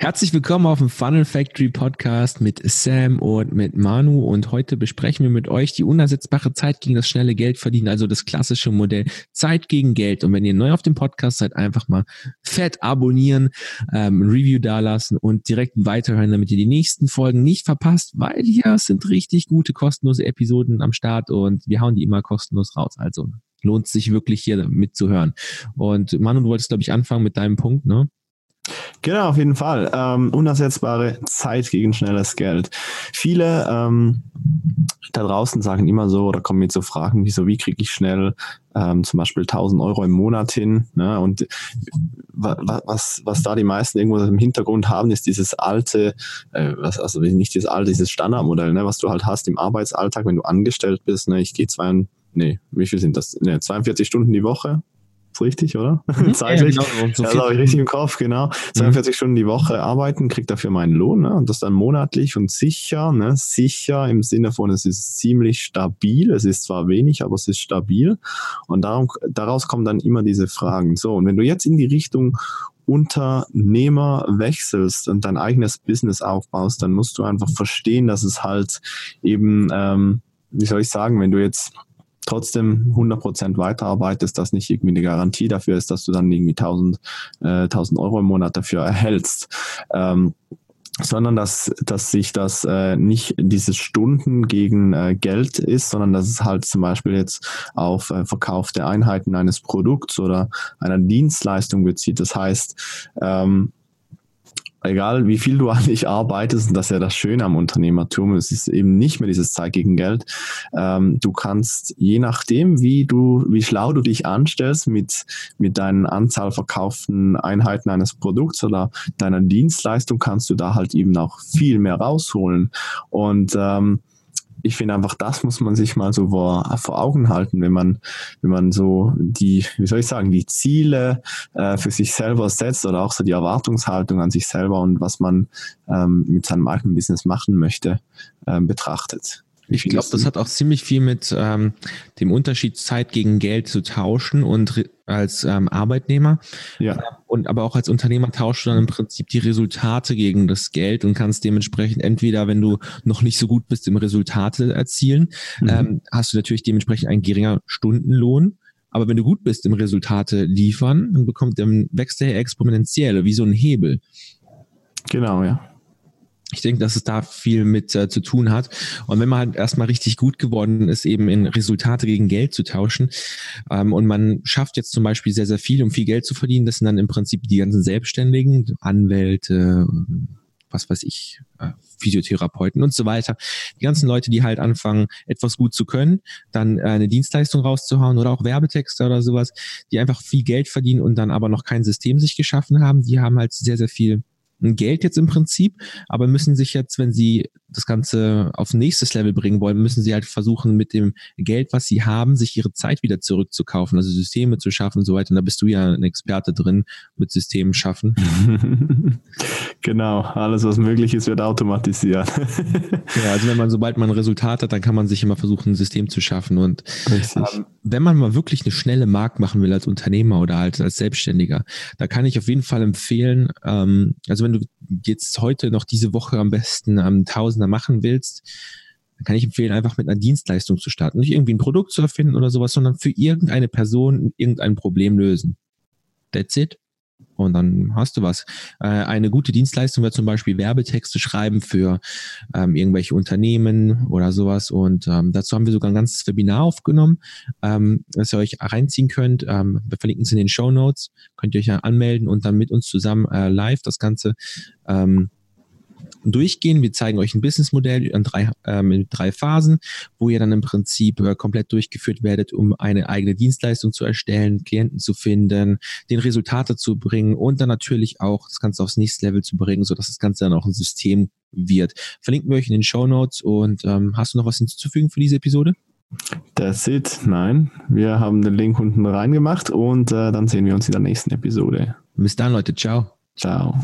Herzlich willkommen auf dem Funnel Factory Podcast mit Sam und mit Manu und heute besprechen wir mit euch die unersetzbare Zeit gegen das schnelle Geld verdienen, also das klassische Modell Zeit gegen Geld. Und wenn ihr neu auf dem Podcast seid, einfach mal fett abonnieren, ähm, Review dalassen und direkt weiterhören, damit ihr die nächsten Folgen nicht verpasst, weil hier sind richtig gute kostenlose Episoden am Start und wir hauen die immer kostenlos raus. Also lohnt sich wirklich hier mitzuhören. Und Manu, du wolltest, glaube ich, anfangen mit deinem Punkt, ne? Genau, auf jeden Fall. Ähm, unersetzbare Zeit gegen schnelles Geld. Viele ähm, da draußen sagen immer so oder kommen mir so Fragen wie so, wie kriege ich schnell ähm, zum Beispiel 1000 Euro im Monat hin? Ne? Und was, was da die meisten irgendwo im Hintergrund haben, ist dieses alte, äh, was, also nicht dieses alte, dieses Standardmodell, ne? was du halt hast im Arbeitsalltag, wenn du angestellt bist. Ne? Ich gehe zwei, nee, wie viel sind das? Ne, 42 Stunden die Woche richtig, oder? Mhm. Zeitlich. Ja, genau. So ja, habe ich richtig im Kopf, genau. 42 mhm. Stunden die Woche arbeiten, kriegt dafür meinen Lohn, ne? Und das dann monatlich und sicher, ne? Sicher im Sinne von, es ist ziemlich stabil. Es ist zwar wenig, aber es ist stabil. Und darum, daraus kommen dann immer diese Fragen. So, und wenn du jetzt in die Richtung Unternehmer wechselst und dein eigenes Business aufbaust, dann musst du einfach verstehen, dass es halt eben, ähm, wie soll ich sagen, wenn du jetzt trotzdem 100% weiterarbeitest, das nicht irgendwie eine Garantie dafür ist, dass du dann irgendwie 1000, äh, 1000 Euro im Monat dafür erhältst. Ähm, sondern dass, dass sich das äh, nicht dieses Stunden gegen äh, Geld ist, sondern dass es halt zum Beispiel jetzt auf äh, verkaufte Einheiten eines Produkts oder einer Dienstleistung bezieht. Das heißt, ähm, egal wie viel du eigentlich arbeitest, und das ist ja das Schöne am Unternehmertum, es ist eben nicht mehr dieses Zeit gegen Geld. Ähm, du kannst, je nachdem, wie du, wie schlau du dich anstellst mit, mit deinen Anzahl verkauften Einheiten eines Produkts oder deiner Dienstleistung, kannst du da halt eben auch viel mehr rausholen. Und ähm, ich finde einfach, das muss man sich mal so vor, vor Augen halten, wenn man, wenn man so die, wie soll ich sagen, die Ziele äh, für sich selber setzt oder auch so die Erwartungshaltung an sich selber und was man ähm, mit seinem eigenen Business machen möchte, ähm, betrachtet. Ich glaube, das hat auch ziemlich viel mit ähm, dem Unterschied Zeit gegen Geld zu tauschen und als ähm, Arbeitnehmer. Ja. Und aber auch als Unternehmer tauschst du dann im Prinzip die Resultate gegen das Geld und kannst dementsprechend entweder, wenn du noch nicht so gut bist im Resultate erzielen, mhm. ähm, hast du natürlich dementsprechend einen geringer Stundenlohn. Aber wenn du gut bist im Resultate liefern, dann bekommt, dann wächst der exponentiell, wie so ein Hebel. Genau, ja ich denke, dass es da viel mit äh, zu tun hat. Und wenn man halt erstmal richtig gut geworden ist, eben in Resultate gegen Geld zu tauschen, ähm, und man schafft jetzt zum Beispiel sehr, sehr viel, um viel Geld zu verdienen, das sind dann im Prinzip die ganzen Selbstständigen, Anwälte, was weiß ich, äh, Physiotherapeuten und so weiter. Die ganzen Leute, die halt anfangen, etwas gut zu können, dann äh, eine Dienstleistung rauszuhauen oder auch Werbetexte oder sowas, die einfach viel Geld verdienen und dann aber noch kein System sich geschaffen haben, die haben halt sehr, sehr viel Geld jetzt im Prinzip, aber müssen sich jetzt, wenn sie das Ganze auf nächstes Level bringen wollen, müssen sie halt versuchen, mit dem Geld, was sie haben, sich ihre Zeit wieder zurückzukaufen, also Systeme zu schaffen und so weiter. Und da bist du ja ein Experte drin mit Systemen schaffen. genau, alles, was möglich ist, wird automatisiert. ja, also wenn man, sobald man ein Resultat hat, dann kann man sich immer versuchen, ein System zu schaffen. Und ähm, wenn man mal wirklich eine schnelle Markt machen will als Unternehmer oder halt als Selbstständiger, da kann ich auf jeden Fall empfehlen, ähm, also wenn du jetzt heute noch diese Woche am besten am Tausender machen willst, dann kann ich empfehlen, einfach mit einer Dienstleistung zu starten. Nicht irgendwie ein Produkt zu erfinden oder sowas, sondern für irgendeine Person irgendein Problem lösen. That's it und dann hast du was. Äh, eine gute Dienstleistung wäre zum Beispiel Werbetexte schreiben für ähm, irgendwelche Unternehmen oder sowas. Und ähm, dazu haben wir sogar ein ganzes Webinar aufgenommen, ähm, das ihr euch reinziehen könnt. Ähm, wir verlinken es in den Show Notes. Könnt ihr euch ja anmelden und dann mit uns zusammen äh, live das Ganze ähm, durchgehen. Wir zeigen euch ein Businessmodell in drei, äh, mit drei Phasen, wo ihr dann im Prinzip äh, komplett durchgeführt werdet, um eine eigene Dienstleistung zu erstellen, Klienten zu finden, den Resultate zu bringen und dann natürlich auch das Ganze aufs nächste Level zu bringen, sodass das Ganze dann auch ein System wird. Verlinken wir euch in den Show Notes und ähm, hast du noch was hinzuzufügen für diese Episode? That's it. Nein, wir haben den Link unten reingemacht und äh, dann sehen wir uns in der nächsten Episode. Bis dann, Leute. Ciao. Ciao.